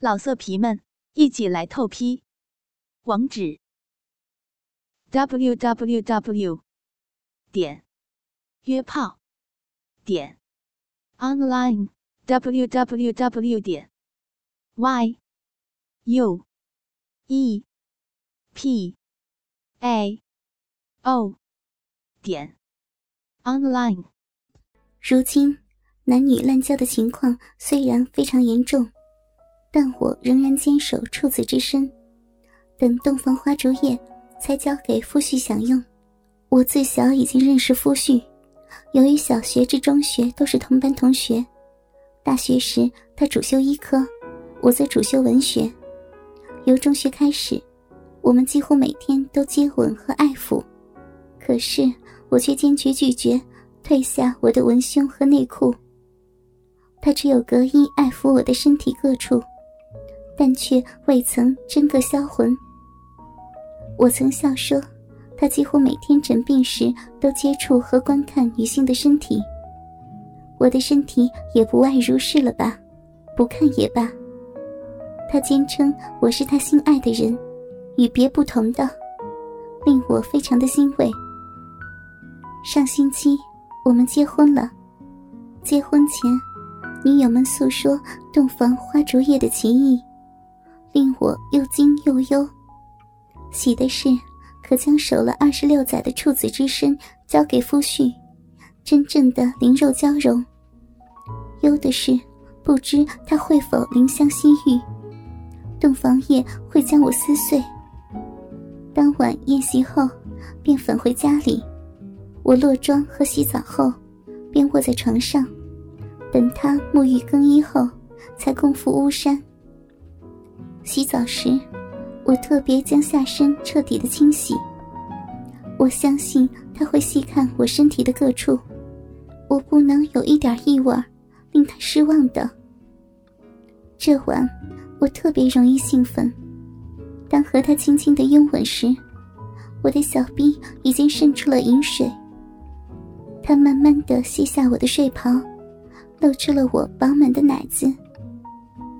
老色皮们，一起来透批！网址：w w w 点约炮点 online w w w 点 y u e p a o 点 online。如今，男女滥交的情况虽然非常严重。但我仍然坚守处子之身，等洞房花烛夜才交给夫婿享用。我自小已经认识夫婿，由于小学至中学都是同班同学，大学时他主修医科，我则主修文学。由中学开始，我们几乎每天都接吻和爱抚，可是我却坚决拒绝褪下我的文胸和内裤。他只有隔衣爱抚我的身体各处。但却未曾真个销魂。我曾笑说，他几乎每天诊病时都接触和观看女性的身体。我的身体也不外如是了吧？不看也罢。他坚称我是他心爱的人，与别不同的，令我非常的欣慰。上星期我们结婚了。结婚前，女友们诉说洞房花烛夜的情谊。令我又惊又忧，喜的是可将守了二十六载的处子之身交给夫婿，真正的灵肉交融；忧的是不知他会否怜香惜玉，洞房夜会将我撕碎。当晚宴席后，便返回家里，我落妆和洗澡后，便卧在床上，等他沐浴更衣后，才共赴巫山。洗澡时，我特别将下身彻底的清洗。我相信他会细看我身体的各处，我不能有一点异味，令他失望的。这晚，我特别容易兴奋。当和他轻轻的拥吻时，我的小臂已经渗出了饮水。他慢慢的卸下我的睡袍，露出了我饱满的奶子。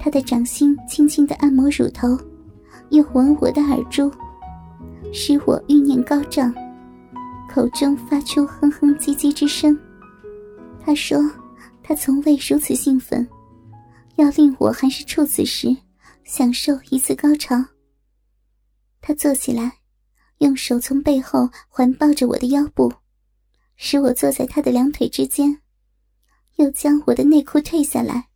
他的掌心轻轻的按摩乳头，又吻我的耳珠，使我欲念高涨，口中发出哼哼唧唧之声。他说：“他从未如此兴奋，要令我还是处子时享受一次高潮。”他坐起来，用手从背后环抱着我的腰部，使我坐在他的两腿之间，又将我的内裤褪下来。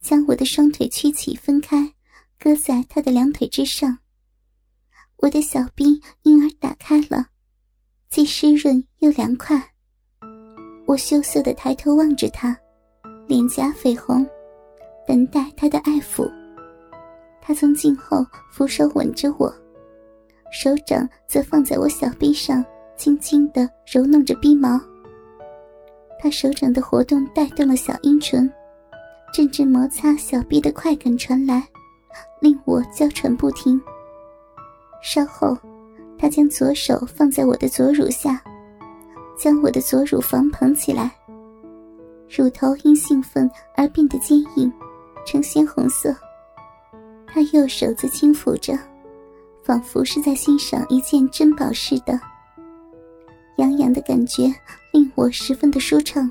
将我的双腿屈起分开，搁在他的两腿之上。我的小臂因而打开了，既湿润又凉快。我羞涩的抬头望着他，脸颊绯红，等待他的爱抚。他从颈后扶手吻着我，手掌则放在我小臂上，轻轻的揉弄着逼毛。他手掌的活动带动了小阴唇。阵阵摩擦小臂的快感传来，令我娇喘不停。稍后，他将左手放在我的左乳下，将我的左乳房捧起来，乳头因兴奋而变得坚硬，呈鲜红色。他右手则轻抚着，仿佛是在欣赏一件珍宝似的。痒痒的感觉令我十分的舒畅。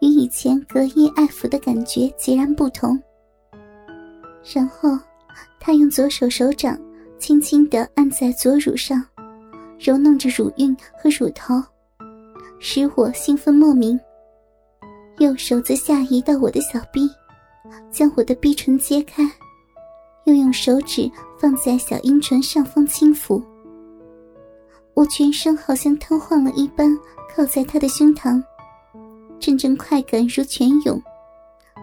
与以前隔衣爱抚的感觉截然不同。然后，他用左手手掌轻轻地按在左乳上，揉弄着乳晕和乳头，使我兴奋莫名。右手则下移到我的小臂，将我的逼唇揭开，又用手指放在小阴唇上方轻抚。我全身好像瘫痪了一般，靠在他的胸膛。阵阵快感如泉涌，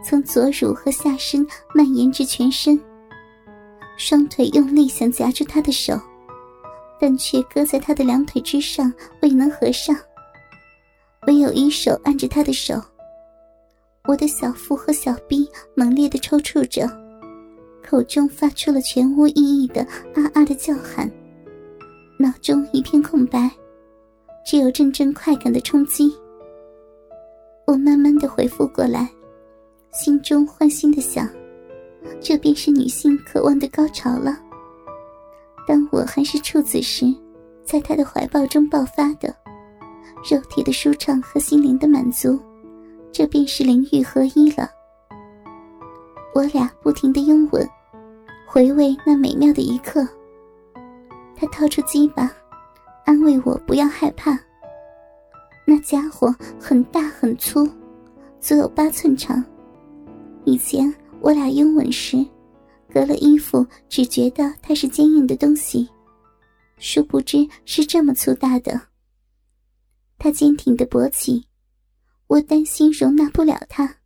从左乳和下身蔓延至全身。双腿用力想夹住他的手，但却搁在他的两腿之上，未能合上。唯有一手按着他的手，我的小腹和小臂猛烈的抽搐着，口中发出了全无意义的啊啊的叫喊，脑中一片空白，只有阵阵快感的冲击。我慢慢的回复过来，心中欢欣的想：这便是女性渴望的高潮了。当我还是处子时，在他的怀抱中爆发的，肉体的舒畅和心灵的满足，这便是灵欲合一了。我俩不停的拥吻，回味那美妙的一刻。他掏出鸡巴，安慰我不要害怕。那家伙很大很粗，足有八寸长。以前我俩拥吻时，隔了衣服只觉得它是坚硬的东西，殊不知是这么粗大的。他坚挺的勃起，我担心容纳不了他。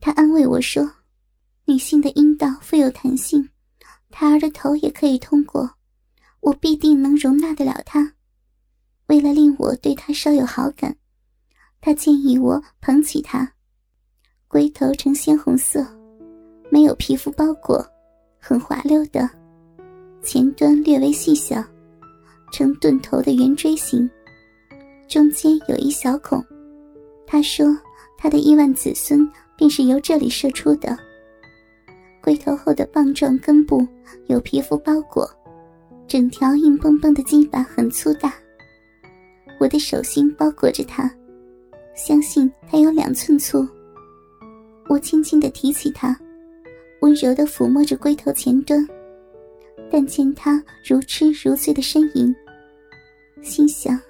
他安慰我说：“女性的阴道富有弹性，胎儿的头也可以通过，我必定能容纳得了他。”为了令我对他稍有好感，他建议我捧起他。龟头呈鲜红色，没有皮肤包裹，很滑溜的，前端略微细小，呈钝头的圆锥形，中间有一小孔。他说他的亿万子孙便是由这里射出的。龟头后的棒状根部有皮肤包裹，整条硬邦邦的鸡巴很粗大。我的手心包裹着它，相信它有两寸粗。我轻轻地提起它，温柔地抚摸着龟头前端，但见它如痴如醉的呻吟，心想：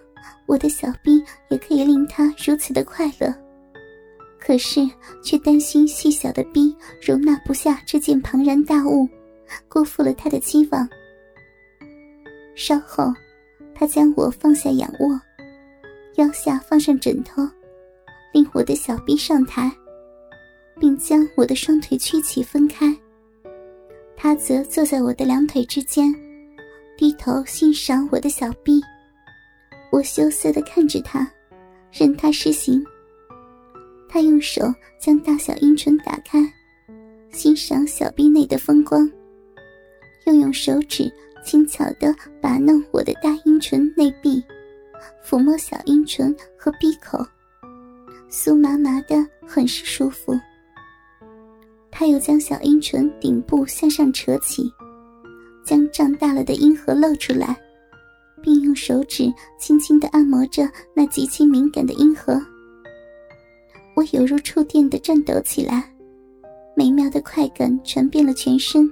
我的小臂也可以令它如此的快乐，可是却担心细小的臂容纳不下这件庞然大物，辜负了他的期望。稍后，他将我放下仰卧。腰下放上枕头，令我的小臂上抬，并将我的双腿屈起分开。他则坐在我的两腿之间，低头欣赏我的小臂。我羞涩地看着他，任他施行。他用手将大小阴唇打开，欣赏小臂内的风光，又用手指轻巧地把弄我的大阴唇内壁。抚摸小阴唇和闭口，酥麻麻的，很是舒服。他又将小阴唇顶部向上扯起，将胀大了的阴核露出来，并用手指轻轻的按摩着那极其敏感的阴核。我犹如触电的颤抖起来，美妙的快感传遍了全身，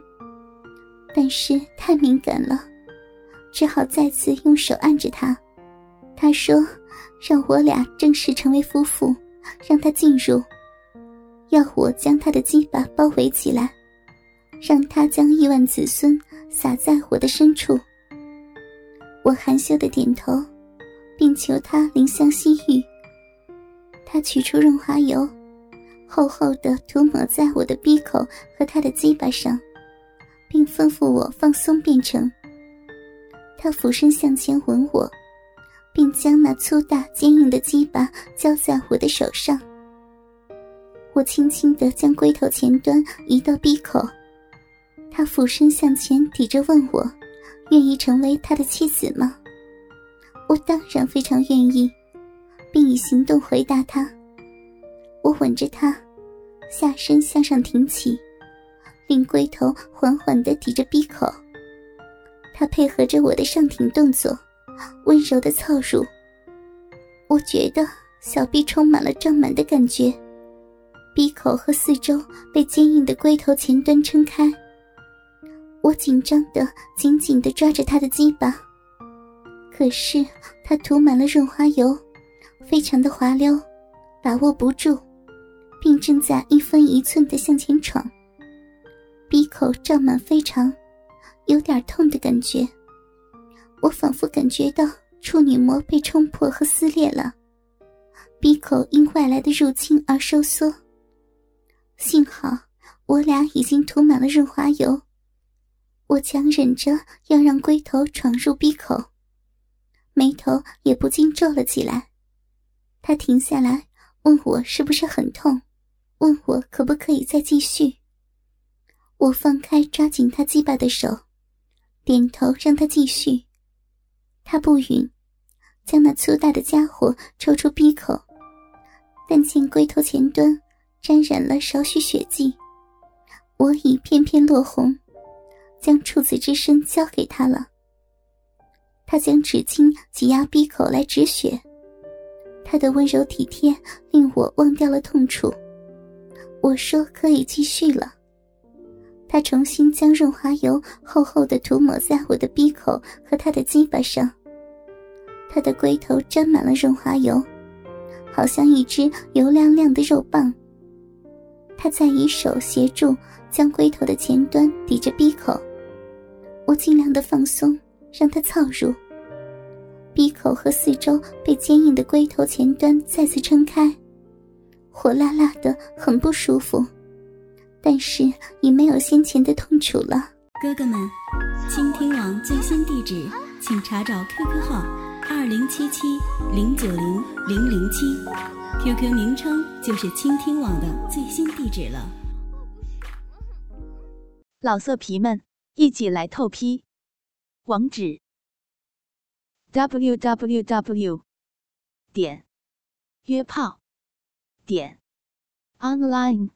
但是太敏感了，只好再次用手按着它。他说：“让我俩正式成为夫妇，让他进入，要我将他的鸡巴包围起来，让他将亿万子孙撒在我的深处。”我含羞的点头，并求他怜香惜玉。他取出润滑油，厚厚的涂抹在我的鼻口和他的鸡巴上，并吩咐我放松便成。他俯身向前吻我。并将那粗大坚硬的鸡巴交在我的手上。我轻轻地将龟头前端移到鼻口，他俯身向前抵着问我：“愿意成为他的妻子吗？”我当然非常愿意，并以行动回答他。我吻着他，下身向上挺起，令龟头缓缓地抵着鼻口。他配合着我的上挺动作。温柔的凑入，我觉得小臂充满了胀满的感觉，鼻口和四周被坚硬的龟头前端撑开。我紧张的紧紧的抓着他的鸡巴，可是他涂满了润滑油，非常的滑溜，把握不住，并正在一分一寸的向前闯。鼻口胀满非常，有点痛的感觉。我仿佛感觉到处女膜被冲破和撕裂了，鼻口因外来的入侵而收缩。幸好我俩已经涂满了润滑油，我强忍着要让龟头闯入鼻口，眉头也不禁皱了起来。他停下来问我是不是很痛，问我可不可以再继续。我放开抓紧他鸡巴的手，点头让他继续。他不允，将那粗大的家伙抽出鼻口，但见龟头前端沾染了少许血迹，我已片片落红，将处子之身交给他了。他将纸巾挤压闭口来止血，他的温柔体贴令我忘掉了痛楚。我说可以继续了。他重新将润滑油厚厚的涂抹在我的鼻口和他的鸡巴上。他的龟头沾满了润滑油，好像一只油亮亮的肉棒。他在以手协助将龟头的前端抵着鼻口，我尽量的放松，让他操入。鼻口和四周被坚硬的龟头前端再次撑开，火辣辣的，很不舒服。但是已没有先前的痛楚了。哥哥们，倾听网最新地址，请查找 QQ 号二零七七零九零零零七，QQ 名称就是倾听网的最新地址了。老色皮们，一起来透批，网址：www. 点约炮点 online。